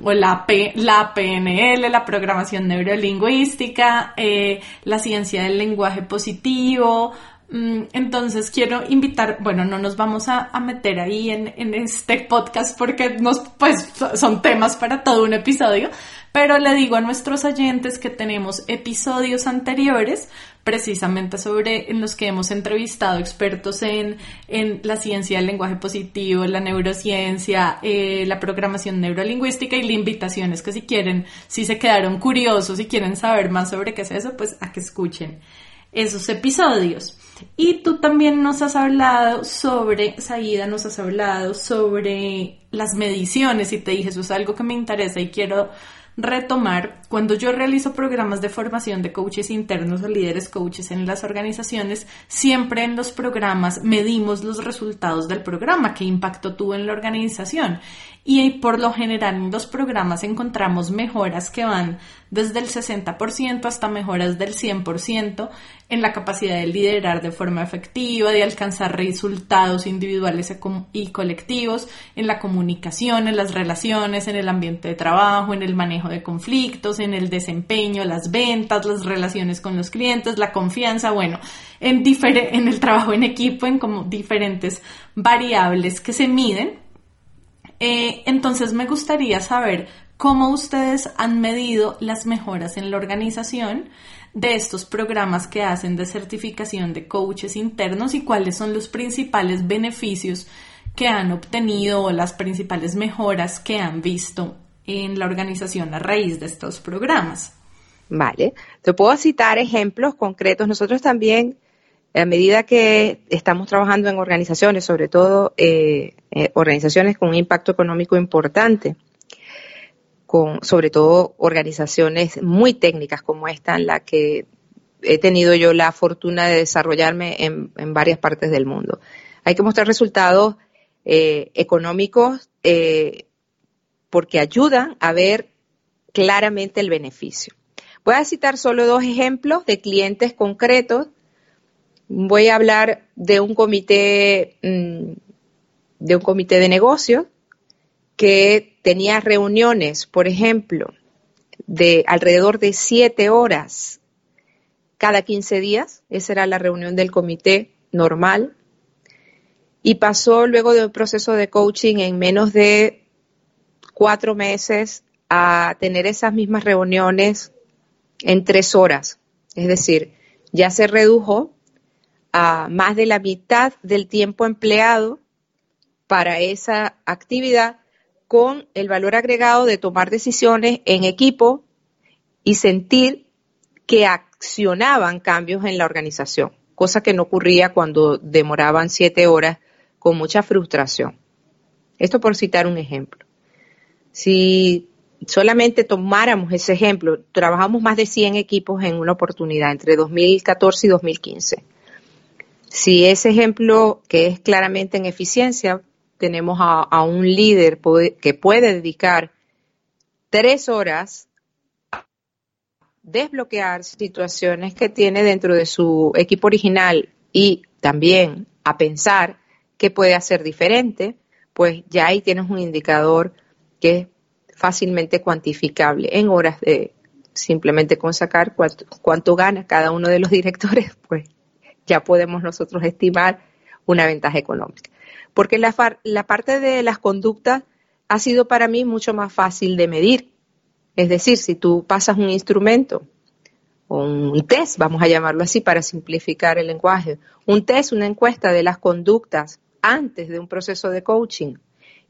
o la, P, la PNL, la programación neurolingüística, eh, la ciencia del lenguaje positivo, entonces quiero invitar, bueno, no nos vamos a, meter ahí en, este podcast porque nos, pues, son temas para todo un episodio, pero le digo a nuestros oyentes que tenemos episodios anteriores precisamente sobre en los que hemos entrevistado expertos en, en la ciencia del lenguaje positivo, la neurociencia, eh, la programación neurolingüística y la invitación es que si quieren, si se quedaron curiosos, si quieren saber más sobre qué es eso, pues a que escuchen esos episodios. Y tú también nos has hablado sobre, Saida, nos has hablado sobre las mediciones y te dije, eso es algo que me interesa y quiero retomar. Cuando yo realizo programas de formación de coaches internos o líderes coaches en las organizaciones, siempre en los programas medimos los resultados del programa, qué impacto tuvo en la organización y por lo general en los programas encontramos mejoras que van desde el 60% hasta mejoras del 100% en la capacidad de liderar de forma efectiva, de alcanzar resultados individuales y colectivos, en la comunicación, en las relaciones, en el ambiente de trabajo, en el manejo de conflictos, en el desempeño, las ventas, las relaciones con los clientes, la confianza, bueno, en, en el trabajo en equipo, en como diferentes variables que se miden eh, entonces me gustaría saber cómo ustedes han medido las mejoras en la organización de estos programas que hacen de certificación de coaches internos y cuáles son los principales beneficios que han obtenido o las principales mejoras que han visto en la organización a raíz de estos programas. Vale, te puedo citar ejemplos concretos. Nosotros también a medida que estamos trabajando en organizaciones, sobre todo eh, eh, organizaciones con un impacto económico importante, con sobre todo organizaciones muy técnicas como esta en la que he tenido yo la fortuna de desarrollarme en, varias partes del mundo. Hay que mostrar resultados eh, económicos porque ayudan a ver claramente el beneficio. Voy a citar solo dos ejemplos de clientes concretos voy a hablar de un comité, mm, de un comité de negocios que tenía reuniones, por ejemplo, de alrededor de siete horas cada 15 días. Esa era la reunión del comité normal. Y pasó luego de un proceso de coaching en menos de cuatro meses a tener esas mismas reuniones en tres horas. Es decir, ya se redujo a más de la mitad del tiempo empleado para esa actividad con el valor agregado de tomar decisiones en equipo y sentir que accionaban cambios en la organización, cosa que no ocurría cuando demoraban siete horas con mucha frustración. Esto por citar un ejemplo. Si solamente tomáramos ese ejemplo, trabajamos más de 100 equipos en una oportunidad entre 2014 y 2015 si ese ejemplo que es claramente en eficiencia, tenemos a, un líder que puede dedicar tres horas a desbloquear situaciones que tiene dentro de su equipo original y también a pensar qué puede hacer diferente, pues ya ahí tienes un indicador que es fácilmente cuantificable en horas de simplemente con sacar cuánto, cuánto gana cada uno de los [laughs] directores, pues ya podemos nosotros estimar una ventaja económica. Porque la, parte de las conductas ha sido para mí mucho más fácil de medir. Es decir, si tú pasas un instrumento, un test, vamos a llamarlo así para simplificar el lenguaje, un test, una encuesta de las conductas antes de un proceso de coaching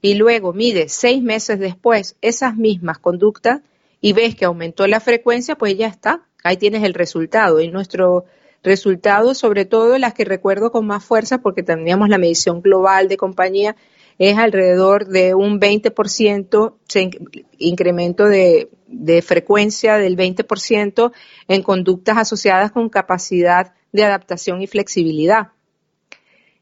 y luego mide seis meses después esas mismas conductas y ves que aumentó la frecuencia, pues ya está, ahí tienes el resultado. Y nuestro resultado, sobre todo las que recuerdo con más fuerza, porque teníamos la medición global de compañía, es alrededor de un 20% incremento de, de frecuencia del 20% en conductas asociadas con capacidad de adaptación y flexibilidad.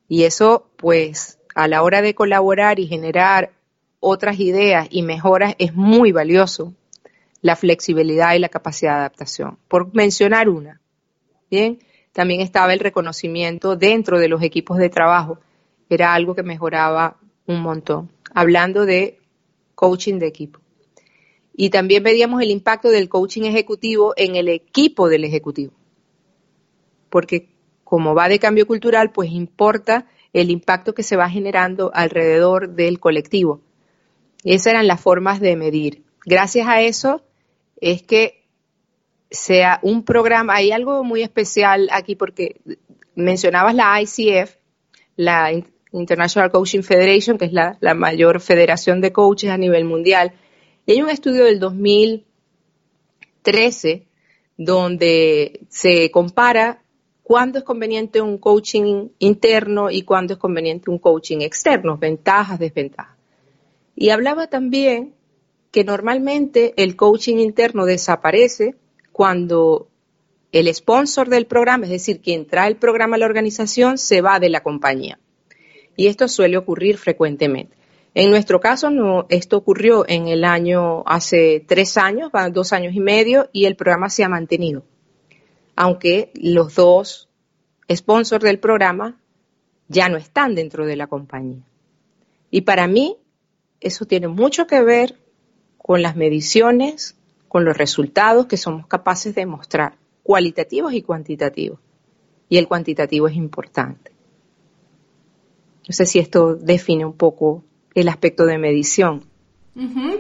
Y eso, pues, a la hora de colaborar y generar otras ideas y mejoras es muy valioso, la flexibilidad y la capacidad de adaptación. Por mencionar una, bien, también estaba el reconocimiento dentro de los equipos de trabajo. Era algo que mejoraba un montón. Hablando de coaching de equipo. Y también veíamos el impacto del coaching ejecutivo en el equipo del ejecutivo. Porque como va de cambio cultural, pues importa el impacto que se va generando alrededor del colectivo. Esas eran las formas de medir. Gracias a eso es que sea un programa, hay algo muy especial aquí porque mencionabas la ICF, la International Coaching Federation, que es la, la mayor federación de coaches a nivel mundial. Y hay un estudio del 2013 donde se compara cuándo es conveniente un coaching interno y cuándo es conveniente un coaching externo, ventajas, desventajas. Y hablaba también que normalmente el coaching interno desaparece cuando el sponsor del programa, es decir, quien trae el programa a la organización, se va de la compañía. Y esto suele ocurrir frecuentemente. En nuestro caso, esto ocurrió en el año, hace tres años, dos años y medio, y el programa se ha mantenido aunque los dos sponsors del programa ya no están dentro de la compañía. Y para mí eso tiene mucho que ver con las mediciones, con los resultados que somos capaces de mostrar, cualitativos y cuantitativos. Y el cuantitativo es importante. No sé si esto define un poco el aspecto de medición.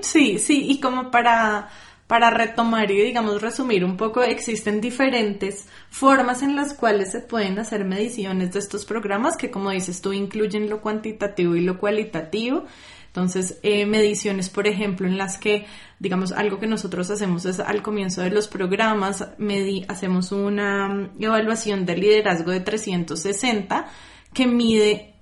sí, sí, y como para para retomar y, digamos, resumir un poco, existen diferentes formas en las cuales se pueden hacer mediciones de estos programas que, como dices tú, incluyen lo cuantitativo y lo cualitativo. Entonces, eh, mediciones, por ejemplo, en las que, digamos, algo que nosotros hacemos es al comienzo de los programas, hacemos una evaluación de liderazgo de 360 que mide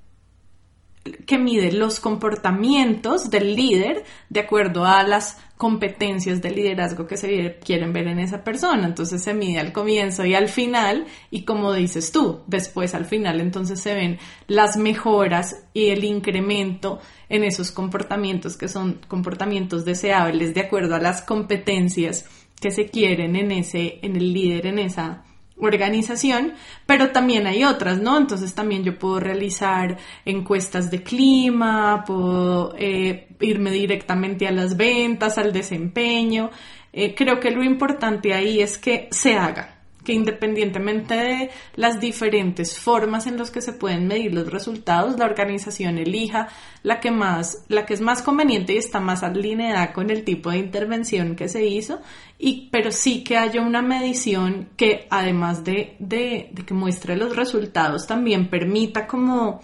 que mide los comportamientos del líder de acuerdo a las competencias de liderazgo que se quieren ver en esa persona. Entonces se mide al comienzo y al final y como dices tú, después al final entonces se ven las mejoras y el incremento en esos comportamientos que son comportamientos deseables de acuerdo a las competencias que se quieren en ese en el líder en esa organización, pero también hay otras, ¿no? Entonces también yo puedo realizar encuestas de clima, puedo eh, irme directamente a las ventas, al desempeño. Eh, creo que lo importante ahí es que se haga, que independientemente de las diferentes formas en las que se pueden medir los resultados, la organización elija la que más, la que es más conveniente y está más alineada con el tipo de intervención que se hizo, y, pero sí que haya una medición que además de, de, de que muestre los resultados, también permita como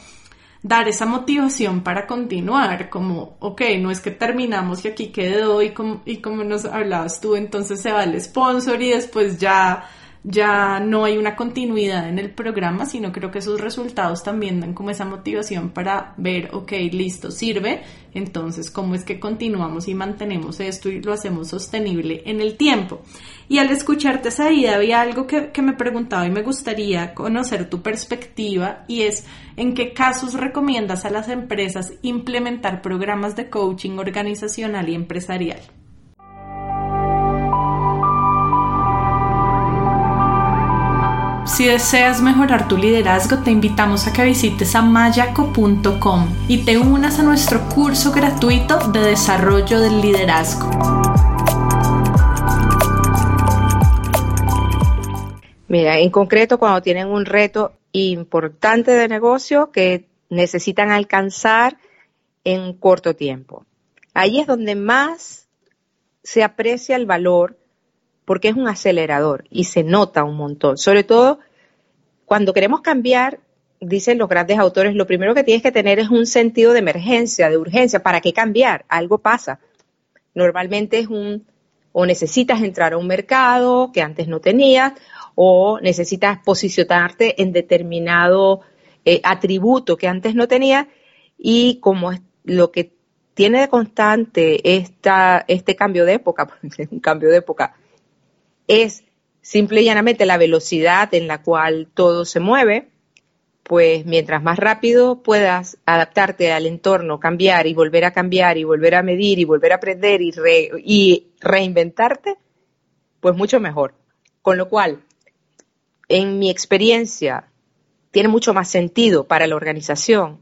dar esa motivación para continuar, como, ok, no es que terminamos y aquí quedó y como, y como nos hablabas tú, entonces se va el sponsor y después ya ya no hay una continuidad en el programa, sino creo que esos resultados también dan como esa motivación para ver, ok, listo, sirve, entonces cómo es que continuamos y mantenemos esto y lo hacemos sostenible en el tiempo. Y al escucharte esa idea había algo que, que me preguntaba y me gustaría conocer tu perspectiva y es en qué casos recomiendas a las empresas implementar programas de coaching organizacional y empresarial. Si deseas mejorar tu liderazgo, te invitamos a que visites amayaco.com y te unas a nuestro curso gratuito de desarrollo del liderazgo. Mira, en concreto, cuando tienen un reto importante de negocio que necesitan alcanzar en corto tiempo. Ahí es donde más se aprecia el valor porque es un acelerador y se nota un montón. Sobre todo cuando queremos cambiar dicen los grandes autores, lo primero que tienes que tener es un sentido de emergencia, de urgencia. ¿Para qué cambiar? Algo pasa. Normalmente es un, o necesitas entrar a un mercado que antes no tenías, o necesitas posicionarte en determinado eh, atributo que antes no tenías, y como es lo que tiene de constante esta, este cambio de época, porque es [laughs] un cambio de época, es simple y llanamente la velocidad en la cual todo se mueve, pues mientras más rápido puedas adaptarte al entorno, cambiar y volver a cambiar y volver a medir y volver a aprender y, reinventarte, pues mucho mejor. Con lo cual, en mi experiencia, tiene mucho más sentido para la organización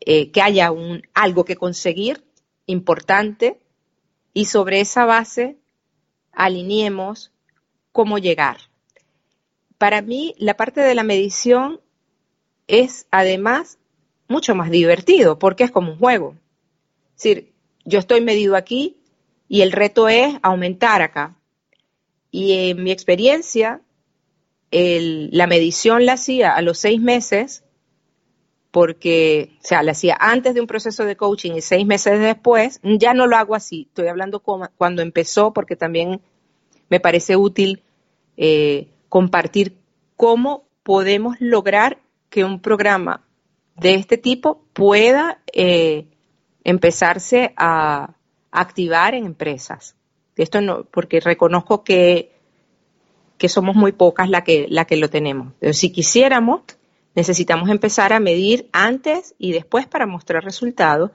eh, que haya un, algo que conseguir importante y sobre esa base alineemos cómo llegar. Para mí, la parte de la medición es además mucho más divertido porque es como un juego. Es decir, yo estoy medido aquí y el reto es aumentar acá. Y en mi experiencia, la medición la hacía a los seis meses porque, o sea, la hacía antes de un proceso de coaching y seis meses después, ya no lo hago así. Estoy hablando cuando empezó porque también me parece útil eh, compartir cómo podemos lograr que un programa de este tipo pueda eh, empezarse a activar en empresas. Esto no, porque reconozco que, que somos muy pocas las que, la que lo tenemos. Pero si quisiéramos, necesitamos empezar a medir antes y después para mostrar resultados.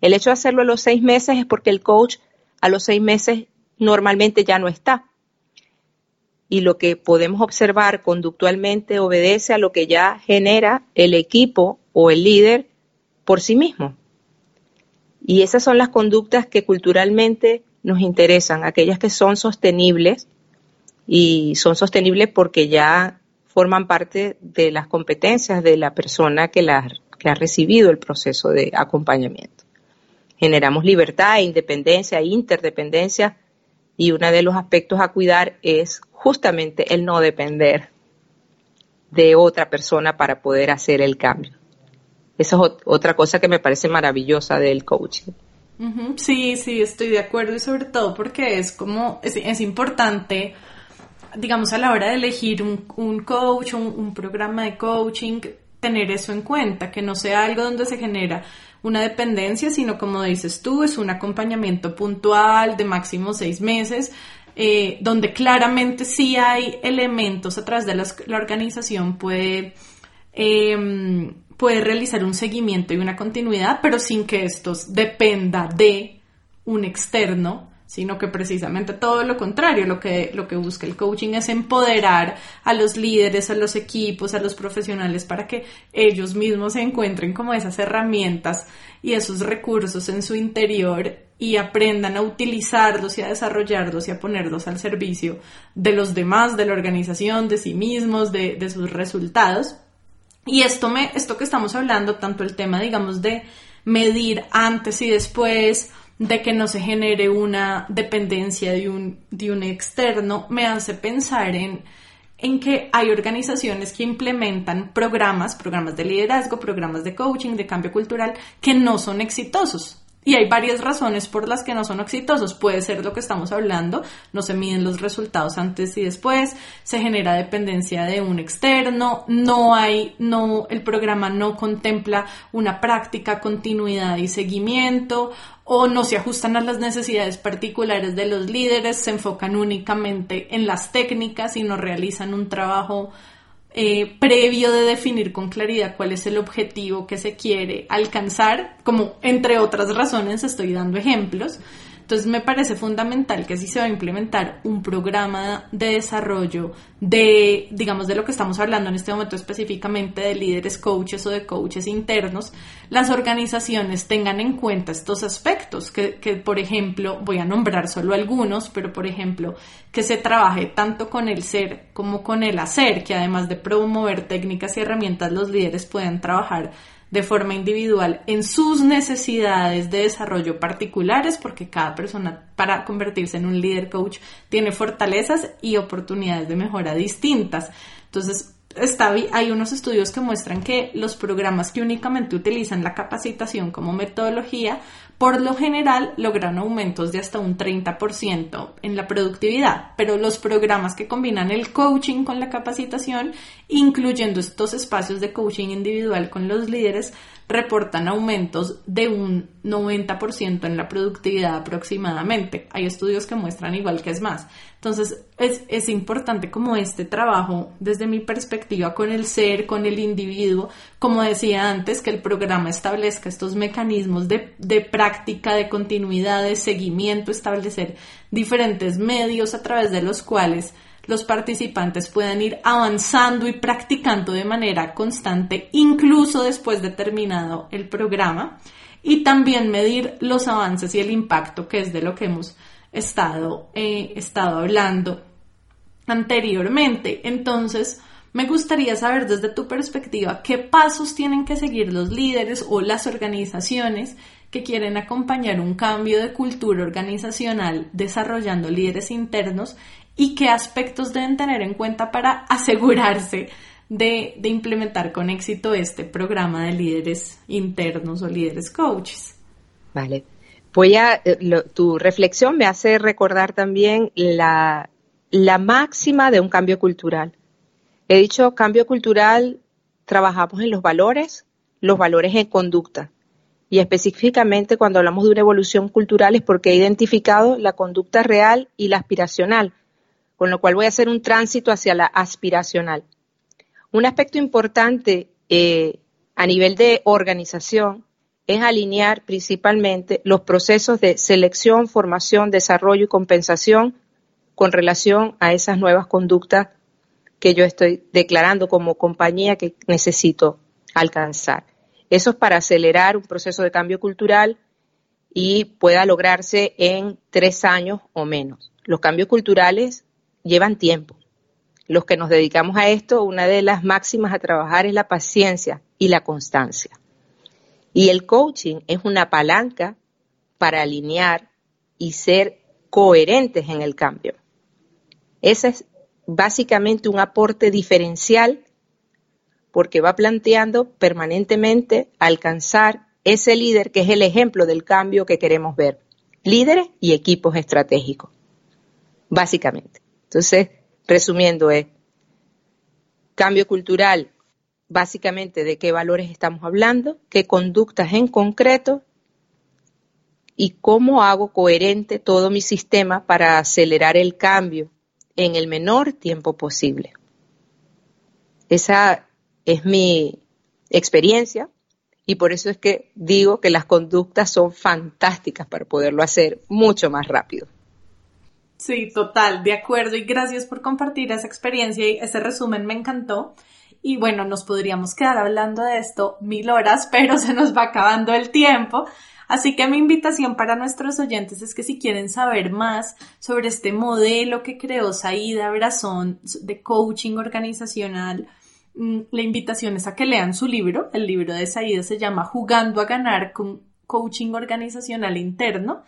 El hecho de hacerlo a los seis meses es porque el coach a los seis meses normalmente ya no está y lo que podemos observar conductualmente obedece a lo que ya genera el equipo o el líder por sí mismo. Y esas son las conductas que culturalmente nos interesan, aquellas que son sostenibles y son sostenibles porque ya forman parte de las competencias de la persona que, ha recibido el proceso de acompañamiento. Generamos libertad, independencia, interdependencia y uno de los aspectos a cuidar es justamente el no depender de otra persona para poder hacer el cambio. Esa es otra cosa que me parece maravillosa del coaching. Sí, sí, estoy de acuerdo y sobre todo porque es como, es, importante, digamos, a la hora de elegir un, coach, un, un programa de coaching, tener eso en cuenta, que no sea algo donde se genera una dependencia, sino como dices tú, es un acompañamiento puntual de máximo seis meses eh, donde claramente sí hay elementos a través de la organización puede, em, puede realizar un seguimiento y una continuidad, pero sin que esto dependa de un externo, sino que precisamente todo lo contrario, lo que, lo que busca el coaching es empoderar a los líderes, a los equipos, a los profesionales para que ellos mismos encuentren como esas herramientas y esos recursos en su interior y aprendan a utilizarlos y a desarrollarlos y a ponerlos al servicio de los demás, de la organización, de sí mismos, de, de sus resultados. Y esto, me, esto que estamos hablando, tanto el tema, digamos, de medir antes y después, de que no se genere una dependencia de un, de un externo, me hace pensar en, en que hay organizaciones que implementan programas, programas de liderazgo, programas de coaching, de cambio cultural, que no son exitosos. Y hay varias razones por las que no son exitosos. Puede ser lo que estamos hablando, no se miden los resultados antes y después, se genera dependencia de un externo, no hay, no, el programa no contempla una práctica, continuidad y seguimiento, o no se ajustan a las necesidades particulares de los líderes, se enfocan únicamente en las técnicas y no realizan un trabajo eh, previo de definir con claridad cuál es el objetivo que se quiere alcanzar, como entre otras razones estoy dando ejemplos, entonces me parece fundamental que si se va a implementar un programa de desarrollo de, digamos, de lo que estamos hablando en este momento específicamente de líderes coaches o de coaches internos, las organizaciones tengan en cuenta estos aspectos, que, que por ejemplo, voy a nombrar solo algunos, pero por ejemplo, que se trabaje tanto con el ser como con el hacer, que además de promover técnicas y herramientas, los líderes puedan trabajar de forma individual en sus necesidades de desarrollo particulares, porque cada persona para convertirse en un líder coach tiene fortalezas y oportunidades de mejora distintas. Entonces, está, hay unos estudios que muestran que los programas que únicamente utilizan la capacitación como metodología, por lo general logran aumentos de hasta un 30% en la productividad, pero los programas que combinan el coaching con la capacitación, incluyendo estos espacios de coaching individual con los líderes, reportan aumentos de un 90% en la productividad aproximadamente. Hay estudios que muestran igual que es más. Entonces es, es, importante como este trabajo desde mi perspectiva con el ser, con el individuo, como decía antes, que el programa establezca estos mecanismos de, de práctica, de continuidad, de seguimiento, establecer diferentes medios a través de los cuales los participantes puedan ir avanzando y practicando de manera constante, incluso después de terminado el programa, y también medir los avances y el impacto, que es de lo que hemos estado, eh, estado hablando anteriormente. Entonces, me gustaría saber desde tu perspectiva qué pasos tienen que seguir los líderes o las organizaciones que quieren acompañar un cambio de cultura organizacional desarrollando líderes internos y qué aspectos deben tener en cuenta para asegurarse de, implementar con éxito este programa de líderes internos o líderes coaches. Vale. Voy a, eh, tu reflexión me hace recordar también la, la máxima de un cambio cultural. He dicho cambio cultural, trabajamos en los valores, los valores en conducta. Y específicamente cuando hablamos de una evolución cultural es porque he identificado la conducta real y la aspiracional con lo cual voy a hacer un tránsito hacia la aspiracional. Un aspecto importante eh, a nivel de organización es alinear principalmente los procesos de selección, formación, desarrollo y compensación con relación a esas nuevas conductas que yo estoy declarando como compañía que necesito alcanzar. Eso es para acelerar un proceso de cambio cultural y pueda lograrse en tres años o menos. Los cambios culturales llevan tiempo. Los que nos dedicamos a esto, una de las máximas a trabajar es la paciencia y la constancia. Y el coaching es una palanca para alinear y ser coherentes en el cambio. Ese es básicamente un aporte diferencial porque va planteando permanentemente alcanzar ese líder que es el ejemplo del cambio que queremos ver. Líderes y equipos estratégicos, básicamente. Entonces, resumiendo, es cambio cultural, básicamente de qué valores estamos hablando, qué conductas en concreto y cómo hago coherente todo mi sistema para acelerar el cambio en el menor tiempo posible. Esa es mi experiencia y por eso es que digo que las conductas son fantásticas para poderlo hacer mucho más rápido. Sí, total, de acuerdo. Y gracias por compartir esa experiencia y ese resumen me encantó. Y bueno, nos podríamos quedar hablando de esto mil horas, [laughs] pero se nos va acabando el tiempo. Así que mi invitación para nuestros oyentes es que si quieren saber más sobre este modelo que creó Saida Brazón de coaching organizacional, mm, la invitación es a que lean su libro. El libro de Saida se llama Jugando a ganar con coaching organizacional interno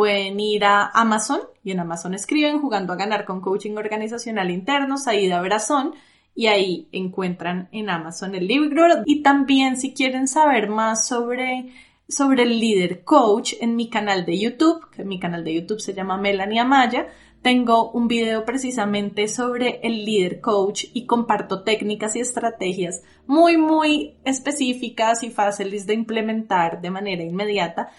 pueden ir a Amazon y en Amazon escriben jugando a ganar con coaching organizacional interno, Saida Brazón, y ahí encuentran en Amazon el libro. Y también si quieren saber más sobre, sobre el líder coach en mi canal de YouTube, que mi canal de YouTube se llama Melanie Amaya, tengo un video precisamente sobre el líder coach y comparto técnicas y estrategias muy, muy específicas y fáciles de implementar de manera inmediata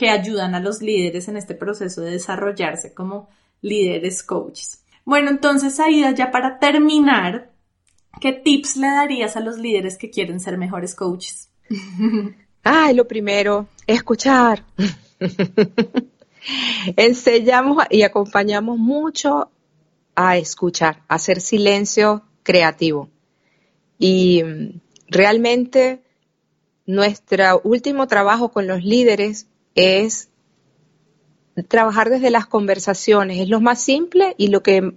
que ayudan a los líderes en este proceso de desarrollarse como líderes coaches. Bueno, entonces Aida, ya para terminar, ¿qué tips le darías a los líderes que quieren ser mejores coaches? [laughs] Ay, lo primero, escuchar. [laughs] Enseñamos y acompañamos mucho a escuchar, a hacer silencio creativo. Y mm, realmente nuestro último trabajo con los líderes es trabajar desde las conversaciones. Es lo más simple y lo que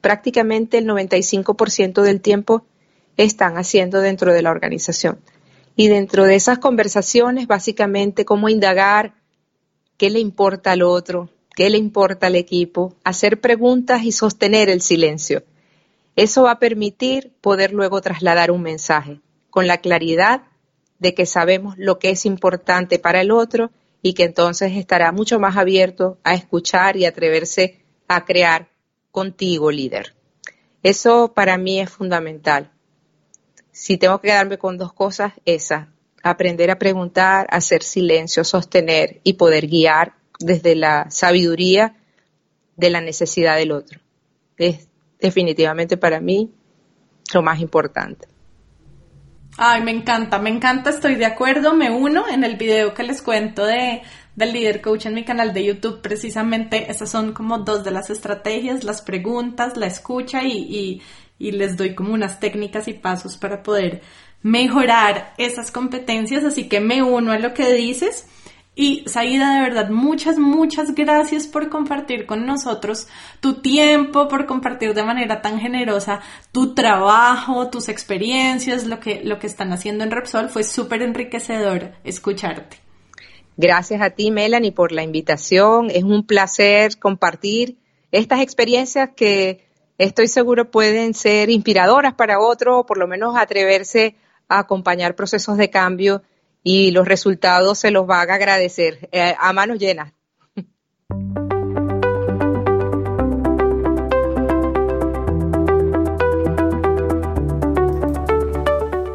prácticamente el 95% del tiempo están haciendo dentro de la organización. Y dentro de esas conversaciones, básicamente, cómo indagar qué le importa al otro, qué le importa al equipo, hacer preguntas y sostener el silencio. Eso va a permitir poder luego trasladar un mensaje con la claridad de que sabemos lo que es importante para el otro y que entonces estará mucho más abierto a escuchar y atreverse a crear contigo, líder. Eso para mí es fundamental. Si tengo que quedarme con dos cosas, esas, aprender a preguntar, hacer silencio, sostener y poder guiar desde la sabiduría de la necesidad del otro. Es definitivamente para mí lo más importante. Ay, me encanta, me encanta, estoy de acuerdo, me uno en el video que les cuento de, del líder coach en mi canal de YouTube, precisamente esas son como dos de las estrategias, las preguntas, la escucha y, y, y les doy como unas técnicas y pasos para poder mejorar esas competencias, así que me uno a lo que dices. Y Saida, de verdad, muchas, muchas gracias por compartir con nosotros tu tiempo, por compartir de manera tan generosa tu trabajo, tus experiencias, lo que, lo que están haciendo en Repsol. Fue súper enriquecedor escucharte. Gracias a ti, Melanie, por la invitación. Es un placer compartir estas experiencias que estoy seguro pueden ser inspiradoras para otros, o por lo menos atreverse a acompañar procesos de cambio y los resultados se los van a agradecer eh, a manos llenas.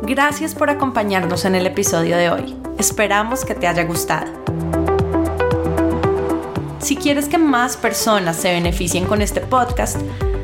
Gracias por acompañarnos en el episodio de hoy. Esperamos que te haya gustado. Si quieres que más personas se beneficien con este podcast,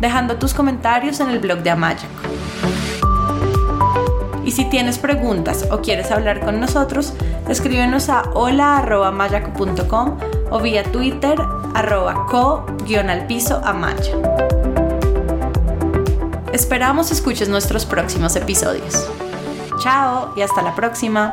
dejando tus comentarios en el blog de Amayaco. Y si tienes preguntas o quieres hablar con nosotros, escríbenos a hola.mayaco.com o vía Twitter arroba co-al amaya. Esperamos escuches nuestros próximos episodios. Chao y hasta la próxima.